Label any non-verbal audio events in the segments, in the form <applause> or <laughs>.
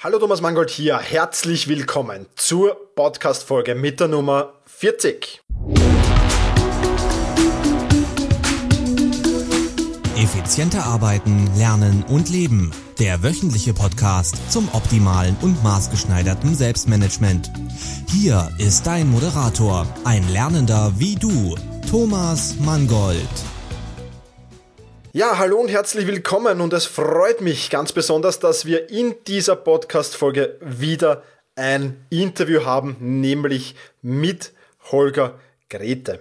Hallo Thomas Mangold hier, herzlich willkommen zur Podcast-Folge mit der Nummer 40. Effizienter arbeiten, lernen und leben. Der wöchentliche Podcast zum optimalen und maßgeschneiderten Selbstmanagement. Hier ist dein Moderator, ein Lernender wie du, Thomas Mangold. Ja, hallo und herzlich willkommen und es freut mich ganz besonders, dass wir in dieser Podcast-Folge wieder ein Interview haben, nämlich mit Holger Grete.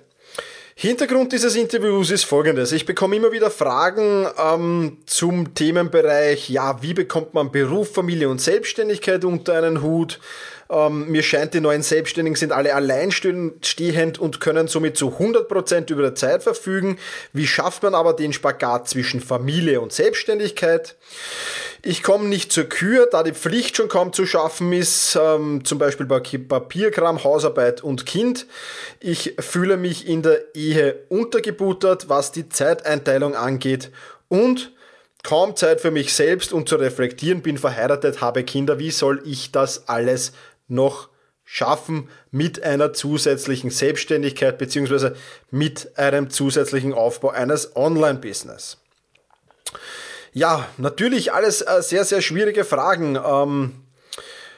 Hintergrund dieses Interviews ist folgendes. Ich bekomme immer wieder Fragen ähm, zum Themenbereich, ja, wie bekommt man Beruf, Familie und Selbstständigkeit unter einen Hut? Ähm, mir scheint, die neuen Selbstständigen sind alle alleinstehend und können somit zu 100% über die Zeit verfügen. Wie schafft man aber den Spagat zwischen Familie und Selbstständigkeit? Ich komme nicht zur Kür, da die Pflicht schon kaum zu schaffen ist, ähm, zum Beispiel bei Papierkram, Hausarbeit und Kind. Ich fühle mich in der Ehe untergebuttert, was die Zeiteinteilung angeht und kaum Zeit für mich selbst und zu reflektieren, bin verheiratet, habe Kinder. Wie soll ich das alles noch schaffen mit einer zusätzlichen Selbstständigkeit beziehungsweise mit einem zusätzlichen Aufbau eines Online-Business. Ja, natürlich alles äh, sehr, sehr schwierige Fragen. Ähm,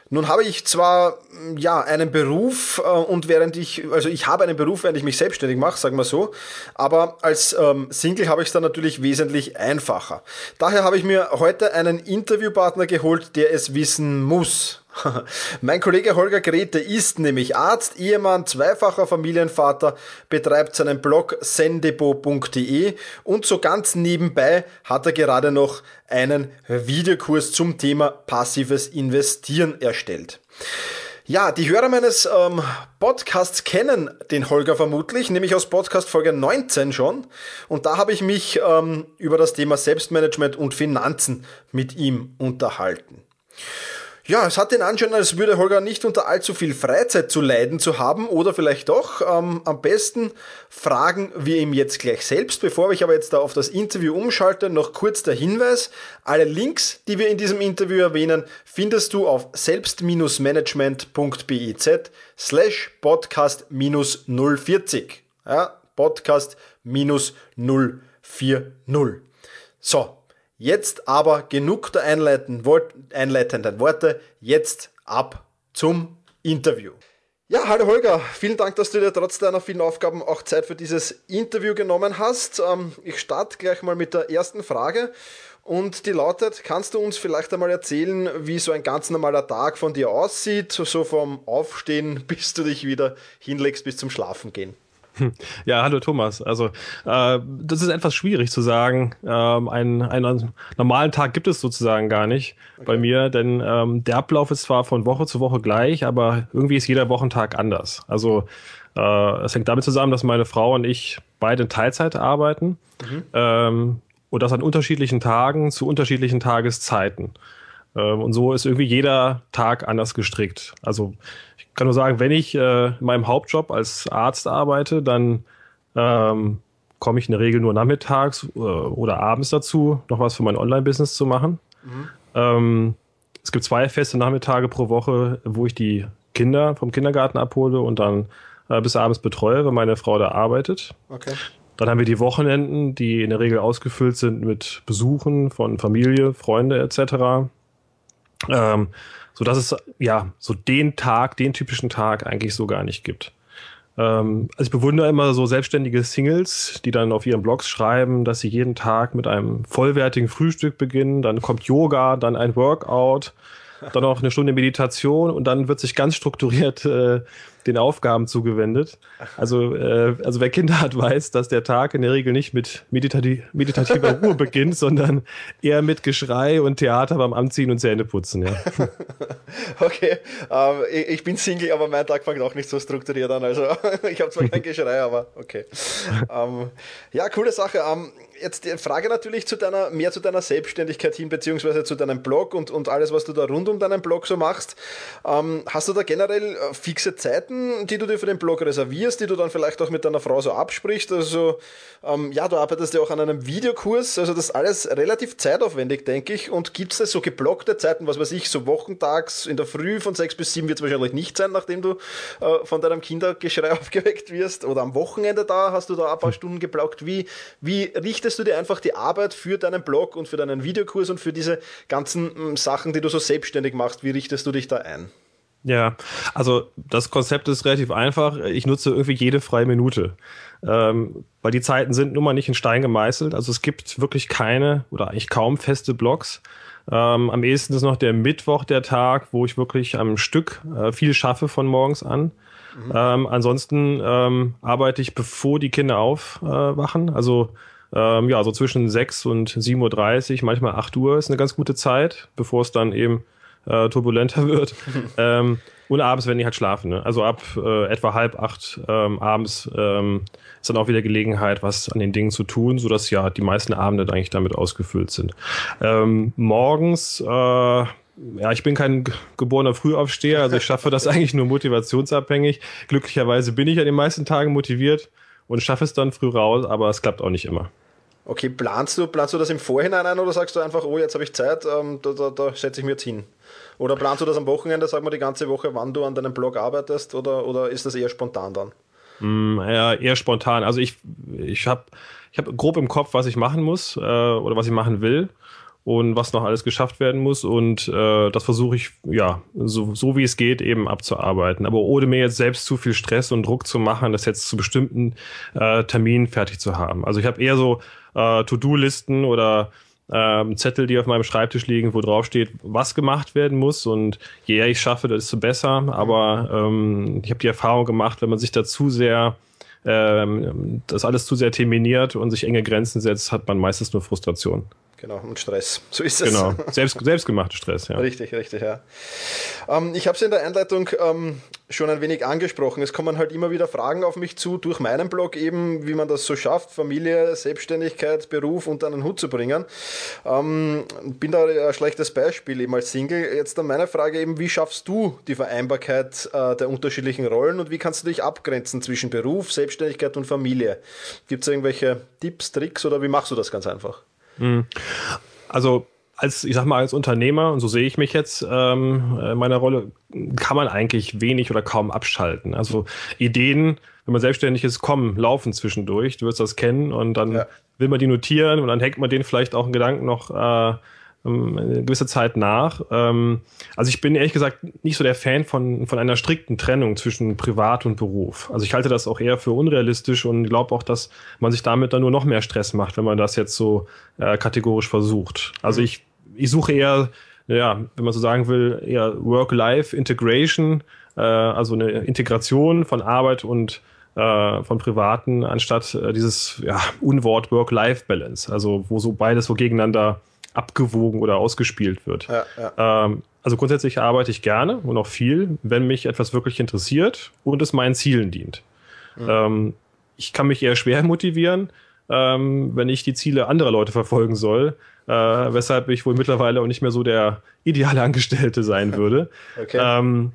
nun habe ich zwar ja einen Beruf äh, und während ich, also ich habe einen Beruf, während ich mich selbstständig mache, sagen wir so, aber als ähm, Single habe ich es dann natürlich wesentlich einfacher. Daher habe ich mir heute einen Interviewpartner geholt, der es wissen muss. <laughs> mein Kollege Holger Grete ist nämlich Arzt, Ehemann, zweifacher Familienvater, betreibt seinen Blog sendebo.de und so ganz nebenbei hat er gerade noch einen Videokurs zum Thema passives Investieren erstellt. Ja, die Hörer meines ähm, Podcasts kennen den Holger vermutlich, nämlich aus Podcast Folge 19 schon. Und da habe ich mich ähm, über das Thema Selbstmanagement und Finanzen mit ihm unterhalten. Ja, es hat den Anschein, als würde Holger nicht unter allzu viel Freizeit zu leiden zu haben oder vielleicht doch. Ähm, am besten fragen wir ihm jetzt gleich selbst. Bevor ich aber jetzt da auf das Interview umschalte, noch kurz der Hinweis. Alle Links, die wir in diesem Interview erwähnen, findest du auf selbst-management.biz slash podcast 040. Ja, podcast 040. So, Jetzt aber genug der einleitenden Worte, jetzt ab zum Interview. Ja, hallo Holger, vielen Dank, dass du dir trotz deiner vielen Aufgaben auch Zeit für dieses Interview genommen hast. Ähm, ich starte gleich mal mit der ersten Frage und die lautet, kannst du uns vielleicht einmal erzählen, wie so ein ganz normaler Tag von dir aussieht, so vom Aufstehen, <laughs> bis du dich wieder hinlegst, bis zum Schlafen gehen? <laughs> Ja, hallo Thomas. Also äh, das ist etwas schwierig zu sagen. Ähm, einen, einen normalen Tag gibt es sozusagen gar nicht okay. bei mir, denn ähm, der Ablauf ist zwar von Woche zu Woche gleich, aber irgendwie ist jeder Wochentag anders. Also äh, es hängt damit zusammen, dass meine Frau und ich beide in Teilzeit arbeiten mhm. ähm, und das an unterschiedlichen Tagen zu unterschiedlichen Tageszeiten. Ähm, und so ist irgendwie jeder Tag anders gestrickt. Also kann nur sagen, wenn ich äh, in meinem Hauptjob als Arzt arbeite, dann ähm, komme ich in der Regel nur nachmittags äh, oder abends dazu, noch was für mein Online-Business zu machen. Mhm. Ähm, es gibt zwei feste Nachmittage pro Woche, wo ich die Kinder vom Kindergarten abhole und dann äh, bis abends betreue, wenn meine Frau da arbeitet. Okay. Dann haben wir die Wochenenden, die in der Regel ausgefüllt sind mit Besuchen von Familie, Freunde etc. Ähm, so dass es ja so den Tag, den typischen Tag eigentlich so gar nicht gibt. Ähm, also ich bewundere immer so selbstständige Singles, die dann auf ihren Blogs schreiben, dass sie jeden Tag mit einem vollwertigen Frühstück beginnen, dann kommt Yoga, dann ein Workout, dann noch eine Stunde Meditation und dann wird sich ganz strukturiert äh, den Aufgaben zugewendet. Also, äh, also wer Kinder hat, weiß, dass der Tag in der Regel nicht mit meditati meditativer Ruhe beginnt, <laughs> sondern eher mit Geschrei und Theater beim Anziehen und Zähneputzen. Ja. <laughs> okay, ähm, ich bin Single, aber mein Tag fängt auch nicht so strukturiert an. Also <laughs> ich habe zwar kein Geschrei, aber okay. Ähm, ja, coole Sache. Ähm, jetzt die Frage natürlich zu deiner, mehr zu deiner Selbstständigkeit hin, beziehungsweise zu deinem Blog und, und alles, was du da rund um deinen Blog so machst. Ähm, hast du da generell äh, fixe Zeiten, die du dir für den Blog reservierst, die du dann vielleicht auch mit deiner Frau so absprichst? Also, ähm, ja, du arbeitest ja auch an einem Videokurs, also das ist alles relativ zeitaufwendig, denke ich. Und gibt es so geblockte Zeiten, was weiß ich, so wochentags in der Früh von sechs bis sieben wird es wahrscheinlich nicht sein, nachdem du äh, von deinem Kindergeschrei <laughs> aufgeweckt wirst? Oder am Wochenende da hast du da ein paar Stunden geblockt? Wie, wie richtest du dir einfach die Arbeit für deinen Blog und für deinen Videokurs und für diese ganzen mm, Sachen, die du so selbstständig machst, wie richtest du dich da ein? Ja, also das Konzept ist relativ einfach. Ich nutze irgendwie jede freie Minute. Ähm, weil die Zeiten sind nun mal nicht in Stein gemeißelt. Also es gibt wirklich keine oder eigentlich kaum feste Blogs. Ähm, am ehesten ist noch der Mittwoch der Tag, wo ich wirklich am Stück äh, viel schaffe von morgens an. Mhm. Ähm, ansonsten ähm, arbeite ich, bevor die Kinder aufwachen. Äh, also ähm, ja, so zwischen 6 und 7.30 Uhr, manchmal 8 Uhr ist eine ganz gute Zeit, bevor es dann eben äh, turbulenter <laughs> wird. ähm, und abends, wenn die halt schlafen. Ne? Also ab äh, etwa halb acht ähm, abends ähm, ist dann auch wieder Gelegenheit, was an den Dingen zu tun, sodass ja die meisten Abende eigentlich damit ausgefüllt sind. Ähm, morgens äh, ja, ich bin kein geborener Frühaufsteher, also ich schaffe das <laughs> eigentlich nur motivationsabhängig. Glücklicherweise bin ich an den meisten Tagen motiviert und schaffe es dann früh raus, aber es klappt auch nicht immer. Okay, planst du, planst du das im Vorhinein ein oder sagst du einfach, oh, jetzt habe ich Zeit, ähm, da, da, da setze ich mir jetzt hin? Oder planst du das am Wochenende, sag mal, die ganze Woche, wann du an deinem Blog arbeitest oder, oder ist das eher spontan dann? Mm, ja, eher spontan. Also ich, ich habe ich hab grob im Kopf, was ich machen muss äh, oder was ich machen will und was noch alles geschafft werden muss. Und äh, das versuche ich, ja, so, so wie es geht, eben abzuarbeiten. Aber ohne mir jetzt selbst zu viel Stress und Druck zu machen, das jetzt zu bestimmten äh, Terminen fertig zu haben. Also ich habe eher so äh, To-Do-Listen oder ähm, Zettel, die auf meinem Schreibtisch liegen, wo drauf steht, was gemacht werden muss. Und je eher ich schaffe, desto besser. Aber ähm, ich habe die Erfahrung gemacht, wenn man sich da zu sehr ähm, das alles zu sehr terminiert und sich enge Grenzen setzt, hat man meistens nur Frustration. Genau, und Stress. So ist es. Genau, <laughs> Selbst, selbstgemachter Stress, ja. Richtig, richtig, ja. Ähm, ich habe es in der Einleitung ähm, schon ein wenig angesprochen. Es kommen halt immer wieder Fragen auf mich zu, durch meinen Blog eben, wie man das so schafft, Familie, Selbstständigkeit, Beruf unter einen Hut zu bringen. Ähm, bin da ein schlechtes Beispiel eben als Single. Jetzt dann meine Frage eben, wie schaffst du die Vereinbarkeit äh, der unterschiedlichen Rollen und wie kannst du dich abgrenzen zwischen Beruf, Selbstständigkeit und Familie? Gibt es irgendwelche Tipps, Tricks oder wie machst du das ganz einfach? Mhm. Also als, ich sag mal, als Unternehmer, und so sehe ich mich jetzt ähm, in meiner Rolle, kann man eigentlich wenig oder kaum abschalten. Also Ideen, wenn man selbstständig ist, kommen, laufen zwischendurch. Du wirst das kennen und dann ja. will man die notieren und dann hängt man denen vielleicht auch einen Gedanken noch äh, ähm, eine gewisse Zeit nach. Ähm, also ich bin ehrlich gesagt nicht so der Fan von, von einer strikten Trennung zwischen Privat und Beruf. Also ich halte das auch eher für unrealistisch und glaube auch, dass man sich damit dann nur noch mehr Stress macht, wenn man das jetzt so äh, kategorisch versucht. Also mhm. ich, ich suche eher, ja, wenn man so sagen will, eher Work-Life-Integration, äh, also eine Integration von Arbeit und äh, von Privaten, anstatt äh, dieses ja, Unwort Work-Life-Balance, also wo so beides so gegeneinander abgewogen oder ausgespielt wird. Ja, ja. Ähm, also grundsätzlich arbeite ich gerne und auch viel, wenn mich etwas wirklich interessiert und es meinen Zielen dient. Mhm. Ähm, ich kann mich eher schwer motivieren, ähm, wenn ich die Ziele anderer Leute verfolgen soll, äh, weshalb ich wohl mittlerweile auch nicht mehr so der ideale Angestellte sein würde. <laughs> okay. Ähm,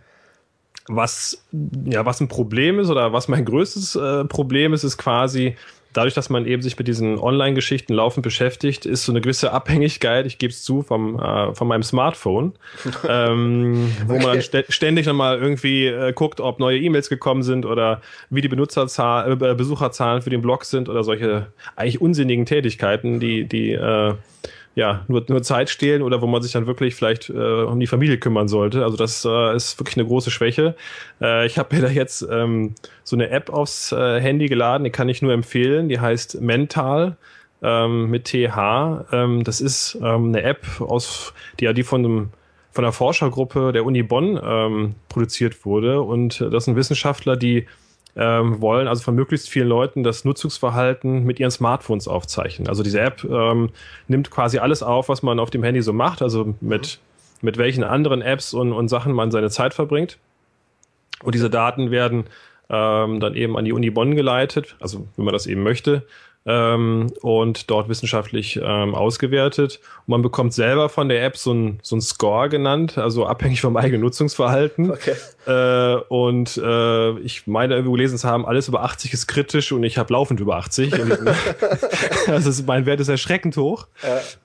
was, ja, was ein Problem ist oder was mein größtes äh, Problem ist, ist quasi, dadurch, dass man eben sich mit diesen Online-Geschichten laufend beschäftigt, ist so eine gewisse Abhängigkeit, ich gebe es zu, vom, äh, von meinem Smartphone, <laughs> ähm, wo man dann ständig nochmal irgendwie äh, guckt, ob neue E-Mails gekommen sind oder wie die Benutzerzahl, äh, Besucherzahlen für den Blog sind oder solche eigentlich unsinnigen Tätigkeiten, die, die äh, ja, nur, nur Zeit stehlen oder wo man sich dann wirklich vielleicht äh, um die Familie kümmern sollte. Also das äh, ist wirklich eine große Schwäche. Äh, ich habe mir da jetzt ähm, so eine App aufs äh, Handy geladen, die kann ich nur empfehlen. Die heißt Mental ähm, mit TH. Ähm, das ist ähm, eine App aus, die ja die von einem von einer Forschergruppe der Uni Bonn ähm, produziert wurde. Und das sind Wissenschaftler, die ähm, wollen also von möglichst vielen Leuten das Nutzungsverhalten mit ihren Smartphones aufzeichnen. Also diese App ähm, nimmt quasi alles auf, was man auf dem Handy so macht, also mit, mit welchen anderen Apps und, und Sachen man seine Zeit verbringt. Und diese Daten werden ähm, dann eben an die Uni Bonn geleitet, also wenn man das eben möchte. Ähm, und dort wissenschaftlich ähm, ausgewertet. Und man bekommt selber von der App so ein, so ein Score genannt, also abhängig vom eigenen Nutzungsverhalten. Okay. Äh, und äh, ich meine, irgendwo gelesen zu haben, alles über 80 ist kritisch und ich habe laufend über 80. also <laughs> ist, mein Wert ist erschreckend hoch.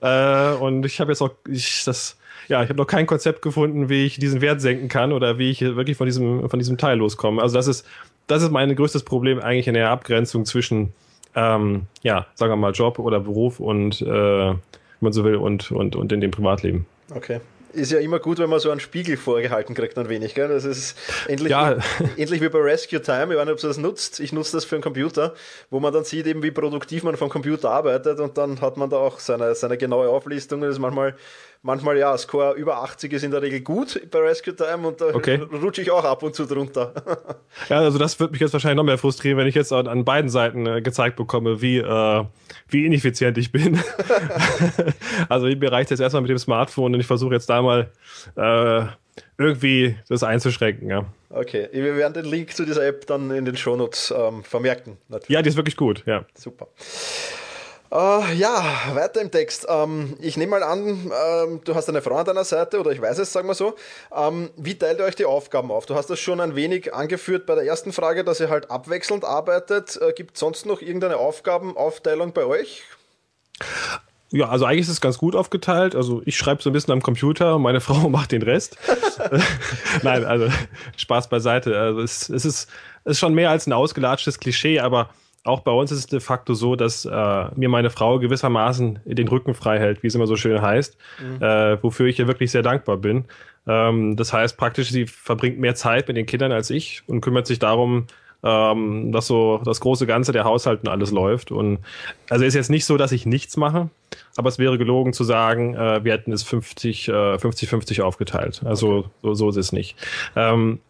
Ja. Äh, und ich habe jetzt auch ich, das ja, ich habe noch kein Konzept gefunden, wie ich diesen Wert senken kann oder wie ich wirklich von diesem, von diesem Teil loskomme. Also das ist, das ist mein größtes Problem eigentlich in der Abgrenzung zwischen ähm, ja, sagen wir mal Job oder Beruf und, äh, wenn man so will, und, und, und in dem Privatleben. Okay ist ja immer gut, wenn man so einen Spiegel vorgehalten kriegt, ein wenig. Gell? Das ist endlich, ja. endlich wie bei Rescue Time. Ich weiß nicht, ob du das nutzt. Ich nutze das für einen Computer, wo man dann sieht, eben wie produktiv man vom Computer arbeitet und dann hat man da auch seine, seine genaue Auflistung. Das ist manchmal manchmal ja, Score über 80 ist in der Regel gut bei Rescue Time und da okay. rutsche ich auch ab und zu drunter. <laughs> ja, also das wird mich jetzt wahrscheinlich noch mehr frustrieren, wenn ich jetzt an, an beiden Seiten äh, gezeigt bekomme, wie, äh, wie ineffizient ich bin. <laughs> <laughs> also mir reicht jetzt erstmal mit dem Smartphone und ich versuche jetzt da mal äh, irgendwie das einzuschränken, ja. Okay, wir werden den Link zu dieser App dann in den Shownotes ähm, vermerken. Natürlich. Ja, die ist wirklich gut, ja. Super. Uh, ja, weiter im Text. Ähm, ich nehme mal an, ähm, du hast eine Frau an deiner Seite oder ich weiß es, sagen wir so. Ähm, wie teilt ihr euch die Aufgaben auf? Du hast das schon ein wenig angeführt bei der ersten Frage, dass ihr halt abwechselnd arbeitet. Äh, Gibt es sonst noch irgendeine Aufgabenaufteilung bei euch? Ja, also eigentlich ist es ganz gut aufgeteilt. Also ich schreibe so ein bisschen am Computer und meine <laughs> Frau macht den Rest. <laughs> Nein, also Spaß beiseite. Also es, es, ist, es ist schon mehr als ein ausgelatschtes Klischee, aber auch bei uns ist es de facto so, dass äh, mir meine Frau gewissermaßen den Rücken frei hält, wie es immer so schön heißt, mhm. äh, wofür ich ihr wirklich sehr dankbar bin. Ähm, das heißt praktisch, sie verbringt mehr Zeit mit den Kindern als ich und kümmert sich darum, ähm, dass so das große Ganze der Haushalt und alles läuft. Und also ist jetzt nicht so, dass ich nichts mache, aber es wäre gelogen zu sagen, äh, wir hätten es 50, äh, 50-50 aufgeteilt. Also okay. so, so ist es nicht. Ähm,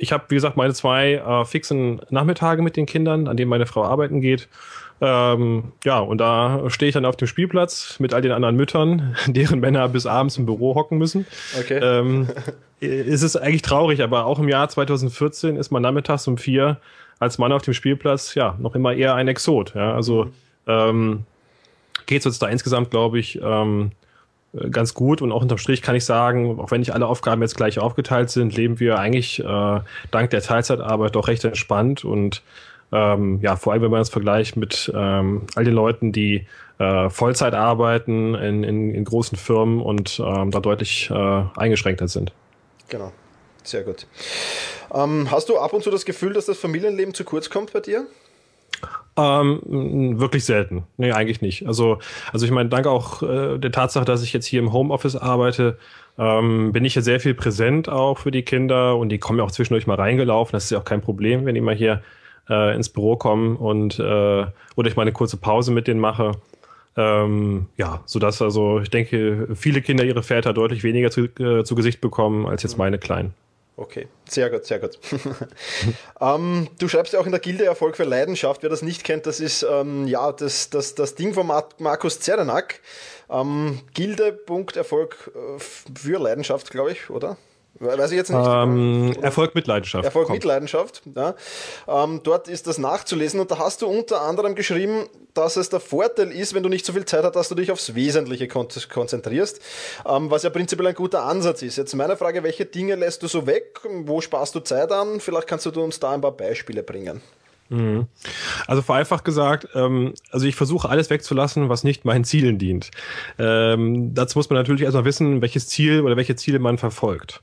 ich habe, wie gesagt, meine zwei äh, fixen Nachmittage mit den Kindern, an denen meine Frau arbeiten geht. Ähm, ja, und da stehe ich dann auf dem Spielplatz mit all den anderen Müttern, <laughs> deren Männer bis abends im Büro hocken müssen. Okay. Ähm, <laughs> ist es eigentlich traurig, aber auch im Jahr 2014 ist man nachmittags um vier als Mann auf dem Spielplatz ja noch immer eher ein Exot. Ja, also mhm. ähm, geht es uns da insgesamt, glaube ich, ähm, äh, ganz gut und auch unterm Strich kann ich sagen, auch wenn nicht alle Aufgaben jetzt gleich aufgeteilt sind, leben wir eigentlich äh, dank der Teilzeitarbeit doch recht entspannt und ähm, ja, vor allem wenn man das vergleicht mit ähm, all den Leuten, die äh, Vollzeit arbeiten in, in, in großen Firmen und ähm, da deutlich äh, eingeschränkter sind. Genau, sehr gut. Ähm, hast du ab und zu das Gefühl, dass das Familienleben zu kurz kommt bei dir? Ähm, wirklich selten. Nee, eigentlich nicht. Also, also ich meine, danke auch äh, der Tatsache, dass ich jetzt hier im Homeoffice arbeite, ähm, bin ich ja sehr viel präsent auch für die Kinder und die kommen ja auch zwischendurch mal reingelaufen. Das ist ja auch kein Problem, wenn die mal hier äh, ins Büro kommen und äh, oder ich mal eine kurze Pause mit denen mache. Ähm, ja, sodass also ich denke, viele Kinder ihre Väter deutlich weniger zu, äh, zu Gesicht bekommen als jetzt meine Kleinen. Okay, sehr gut, sehr gut. <laughs> ähm, du schreibst ja auch in der Gilde Erfolg für Leidenschaft. Wer das nicht kennt, das ist ähm, ja das, das, das Ding von Markus Zerenak. Ähm, Gilde.erfolg äh, für Leidenschaft, glaube ich, oder? Weiß ich jetzt nicht. Ähm, Erfolg mit Leidenschaft. Erfolg kommt. mit Leidenschaft. Ja. Ähm, dort ist das nachzulesen und da hast du unter anderem geschrieben, dass es der Vorteil ist, wenn du nicht so viel Zeit hast, dass du dich aufs Wesentliche kon konzentrierst, ähm, was ja prinzipiell ein guter Ansatz ist. Jetzt meine Frage, welche Dinge lässt du so weg? Wo sparst du Zeit an? Vielleicht kannst du uns da ein paar Beispiele bringen. Mhm. Also vereinfacht gesagt, ähm, also ich versuche alles wegzulassen, was nicht meinen Zielen dient. Ähm, dazu muss man natürlich erstmal wissen, welches Ziel oder welche Ziele man verfolgt.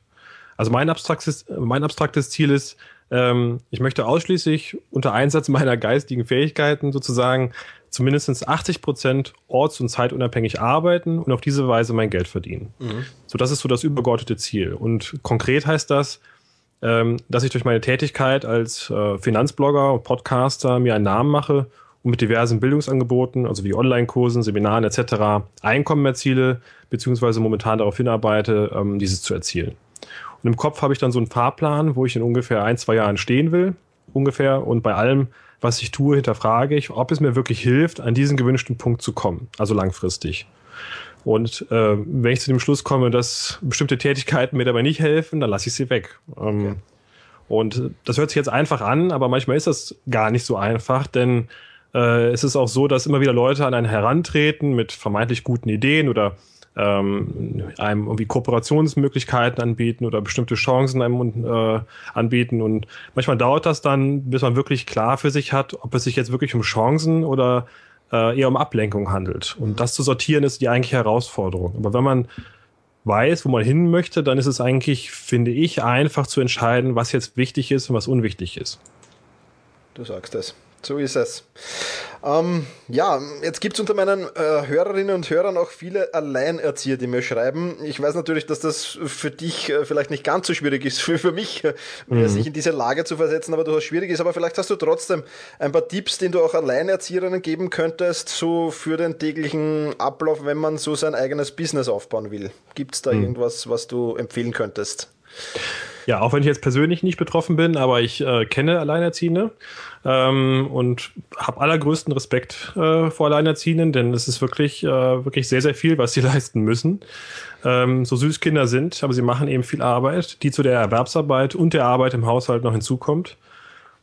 Also mein abstraktes, mein abstraktes Ziel ist, ähm, ich möchte ausschließlich unter Einsatz meiner geistigen Fähigkeiten sozusagen zumindest 80 Prozent orts- und zeitunabhängig arbeiten und auf diese Weise mein Geld verdienen. Mhm. So, das ist so das übergeordnete Ziel. Und konkret heißt das, ähm, dass ich durch meine Tätigkeit als äh, Finanzblogger und Podcaster mir einen Namen mache und mit diversen Bildungsangeboten, also wie Online-Kursen, Seminaren etc. Einkommen erziele, beziehungsweise momentan darauf hinarbeite, ähm, dieses zu erzielen. Und im Kopf habe ich dann so einen Fahrplan, wo ich in ungefähr ein, zwei Jahren stehen will, ungefähr. Und bei allem, was ich tue, hinterfrage ich, ob es mir wirklich hilft, an diesen gewünschten Punkt zu kommen, also langfristig. Und äh, wenn ich zu dem Schluss komme, dass bestimmte Tätigkeiten mir dabei nicht helfen, dann lasse ich sie weg. Ähm, okay. Und das hört sich jetzt einfach an, aber manchmal ist das gar nicht so einfach, denn äh, es ist auch so, dass immer wieder Leute an einen herantreten mit vermeintlich guten Ideen oder ähm, einem irgendwie Kooperationsmöglichkeiten anbieten oder bestimmte Chancen einem äh, anbieten. Und manchmal dauert das dann, bis man wirklich klar für sich hat, ob es sich jetzt wirklich um Chancen oder äh, eher um Ablenkung handelt. Und das zu sortieren ist die eigentliche Herausforderung. Aber wenn man weiß, wo man hin möchte, dann ist es eigentlich, finde ich, einfach zu entscheiden, was jetzt wichtig ist und was unwichtig ist. Du sagst es. So ist es. Ähm, ja, jetzt gibt es unter meinen äh, Hörerinnen und Hörern auch viele Alleinerzieher, die mir schreiben. Ich weiß natürlich, dass das für dich äh, vielleicht nicht ganz so schwierig ist, <laughs> für, für mich, äh, mhm. sich in diese Lage zu versetzen, aber du hast schwierig ist. Aber vielleicht hast du trotzdem ein paar Tipps, den du auch Alleinerzieherinnen geben könntest, so für den täglichen Ablauf, wenn man so sein eigenes Business aufbauen will. Gibt es da mhm. irgendwas, was du empfehlen könntest? Ja, auch wenn ich jetzt persönlich nicht betroffen bin, aber ich äh, kenne Alleinerziehende ähm, und habe allergrößten Respekt äh, vor Alleinerziehenden, denn es ist wirklich, äh, wirklich sehr, sehr viel, was sie <laughs> leisten müssen. Ähm, so süß Kinder sind, aber sie machen eben viel Arbeit, die zu der Erwerbsarbeit und der Arbeit im Haushalt noch hinzukommt.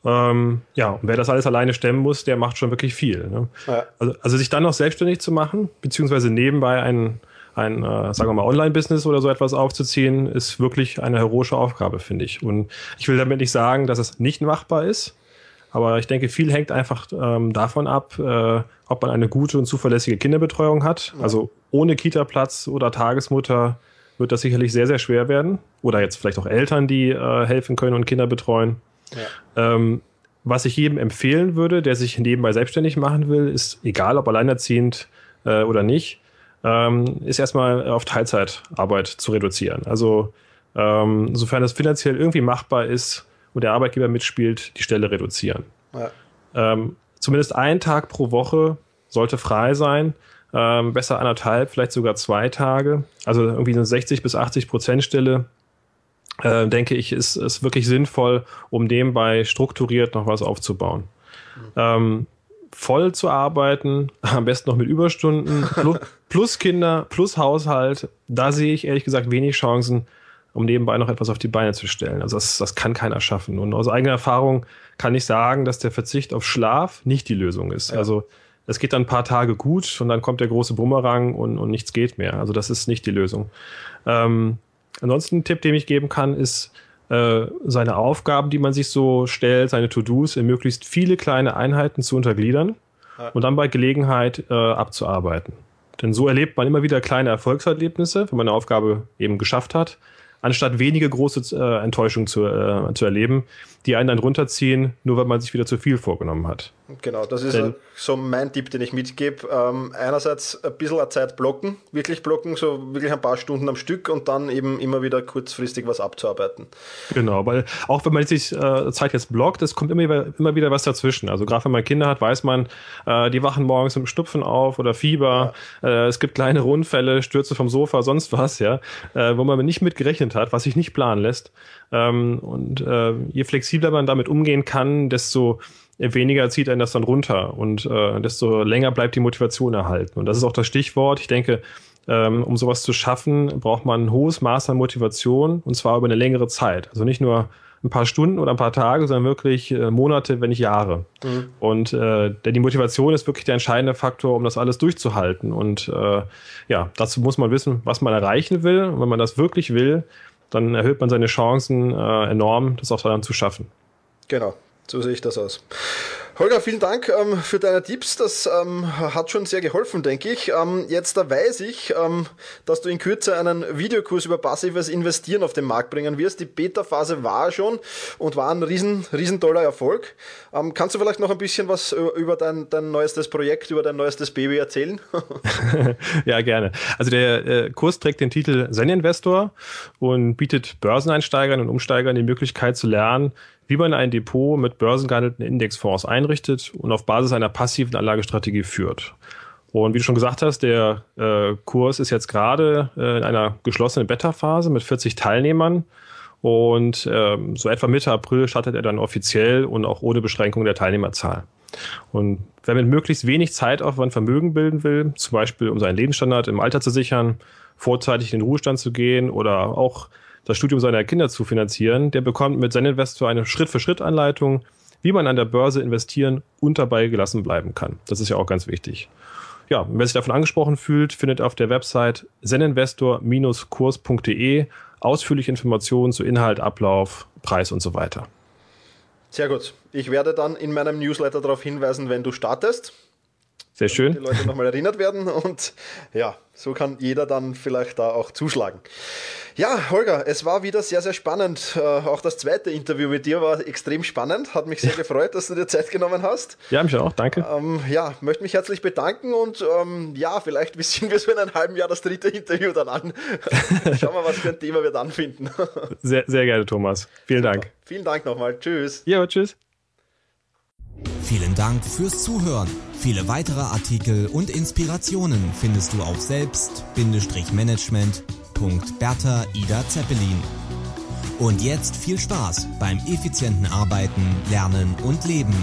Ähm, ja, und wer das alles alleine stemmen muss, der macht schon wirklich viel. Ne? Ja. Also, also sich dann noch selbstständig zu machen, beziehungsweise nebenbei einen ein, äh, sagen wir mal, Online-Business oder so etwas aufzuziehen, ist wirklich eine heroische Aufgabe, finde ich. Und ich will damit nicht sagen, dass es nicht machbar ist, aber ich denke, viel hängt einfach ähm, davon ab, äh, ob man eine gute und zuverlässige Kinderbetreuung hat. Also ohne Kita-Platz oder Tagesmutter wird das sicherlich sehr, sehr schwer werden. Oder jetzt vielleicht auch Eltern, die äh, helfen können und Kinder betreuen. Ja. Ähm, was ich jedem empfehlen würde, der sich nebenbei selbstständig machen will, ist egal ob alleinerziehend äh, oder nicht, ähm, ist erstmal auf Teilzeitarbeit zu reduzieren. Also ähm, sofern es finanziell irgendwie machbar ist und der Arbeitgeber mitspielt, die Stelle reduzieren. Ja. Ähm, zumindest ein Tag pro Woche sollte frei sein. Ähm, besser anderthalb, vielleicht sogar zwei Tage. Also irgendwie eine 60 bis 80 Prozent Stelle, äh, denke ich, ist, ist wirklich sinnvoll, um nebenbei strukturiert noch was aufzubauen. Mhm. Ähm, voll zu arbeiten, <laughs> am besten noch mit Überstunden, plus, <laughs> plus, Kinder, plus Haushalt, da sehe ich ehrlich gesagt wenig Chancen, um nebenbei noch etwas auf die Beine zu stellen. Also das, das kann keiner schaffen. Und aus eigener Erfahrung kann ich sagen, dass der Verzicht auf Schlaf nicht die Lösung ist. Ja. Also es geht dann ein paar Tage gut und dann kommt der große Bumerang und, und nichts geht mehr. Also das ist nicht die Lösung. Ähm, ansonsten ein Tipp, den ich geben kann, ist, äh, seine Aufgaben, die man sich so stellt, seine To-Dos in möglichst viele kleine Einheiten zu untergliedern ja. und dann bei Gelegenheit äh, abzuarbeiten. Denn so erlebt man immer wieder kleine Erfolgserlebnisse, wenn man eine Aufgabe eben geschafft hat anstatt wenige große äh, Enttäuschungen zu, äh, zu erleben, die einen dann runterziehen, nur weil man sich wieder zu viel vorgenommen hat. Genau, das ist Denn, so mein Tipp, den ich mitgebe. Ähm, einerseits ein bisschen Zeit blocken, wirklich blocken, so wirklich ein paar Stunden am Stück und dann eben immer wieder kurzfristig was abzuarbeiten. Genau, weil auch wenn man sich äh, Zeit jetzt blockt, es kommt immer, immer wieder was dazwischen. Also gerade wenn man Kinder hat, weiß man, äh, die wachen morgens mit Stupfen auf oder Fieber, ja. äh, es gibt kleine Rundfälle, Stürze vom Sofa, sonst was, ja, äh, wo man nicht mit gerechnet hat, was sich nicht planen lässt. Ähm, und äh, je flexibler man damit umgehen kann, desto weniger zieht einen das dann runter und äh, desto länger bleibt die Motivation erhalten. Und das ist auch das Stichwort. Ich denke, ähm, um sowas zu schaffen, braucht man ein hohes Maß an Motivation und zwar über eine längere Zeit. Also nicht nur ein paar Stunden oder ein paar Tage, sondern wirklich äh, Monate, wenn nicht Jahre. Mhm. Und äh, denn die Motivation ist wirklich der entscheidende Faktor, um das alles durchzuhalten. Und äh, ja, dazu muss man wissen, was man erreichen will. Und wenn man das wirklich will, dann erhöht man seine Chancen äh, enorm, das auch dann zu schaffen. Genau, so sehe ich das aus. Holger, vielen Dank ähm, für deine Tipps. Das ähm, hat schon sehr geholfen, denke ich. Ähm, jetzt da weiß ich, ähm, dass du in Kürze einen Videokurs über passives Investieren auf den Markt bringen wirst. Die Beta-Phase war schon und war ein riesen, riesen toller Erfolg. Ähm, kannst du vielleicht noch ein bisschen was über dein, dein neuestes Projekt, über dein neuestes Baby erzählen? <laughs> <laughs> ja, gerne. Also der äh, Kurs trägt den Titel Zen Investor und bietet Börseneinsteigern und Umsteigern die Möglichkeit zu lernen, wie man ein Depot mit börsengehandelten Indexfonds einrichtet und auf Basis einer passiven Anlagestrategie führt. Und wie du schon gesagt hast, der äh, Kurs ist jetzt gerade äh, in einer geschlossenen Beta-Phase mit 40 Teilnehmern. Und ähm, so etwa Mitte April startet er dann offiziell und auch ohne Beschränkung der Teilnehmerzahl. Und wer mit möglichst wenig Zeitaufwand Vermögen bilden will, zum Beispiel um seinen Lebensstandard im Alter zu sichern, vorzeitig in den Ruhestand zu gehen oder auch das Studium seiner Kinder zu finanzieren, der bekommt mit Zen Investor eine Schritt-für-Schritt-Anleitung, wie man an der Börse investieren und dabei gelassen bleiben kann. Das ist ja auch ganz wichtig. Ja, wer sich davon angesprochen fühlt, findet auf der Website zeninvestor-kurs.de ausführliche Informationen zu Inhalt, Ablauf, Preis und so weiter. Sehr gut. Ich werde dann in meinem Newsletter darauf hinweisen, wenn du startest. Sehr schön. Die Leute nochmal erinnert werden und ja, so kann jeder dann vielleicht da auch zuschlagen. Ja, Holger, es war wieder sehr, sehr spannend. Äh, auch das zweite Interview mit dir war extrem spannend. Hat mich sehr <laughs> gefreut, dass du dir Zeit genommen hast. Ja, mich auch, danke. Ähm, ja, möchte mich herzlich bedanken und ähm, ja, vielleicht wissen wir so in einem halben Jahr das dritte Interview dann an. <laughs> Schauen wir, was für ein Thema wir dann finden. sehr, sehr gerne, Thomas. Vielen. Dank. Vielen Dank nochmal. Tschüss. Ja, tschüss. Vielen Dank fürs Zuhören. Viele weitere Artikel und Inspirationen findest du auf selbst-management.bertha Ida Zeppelin. Und jetzt viel Spaß beim effizienten Arbeiten, Lernen und Leben.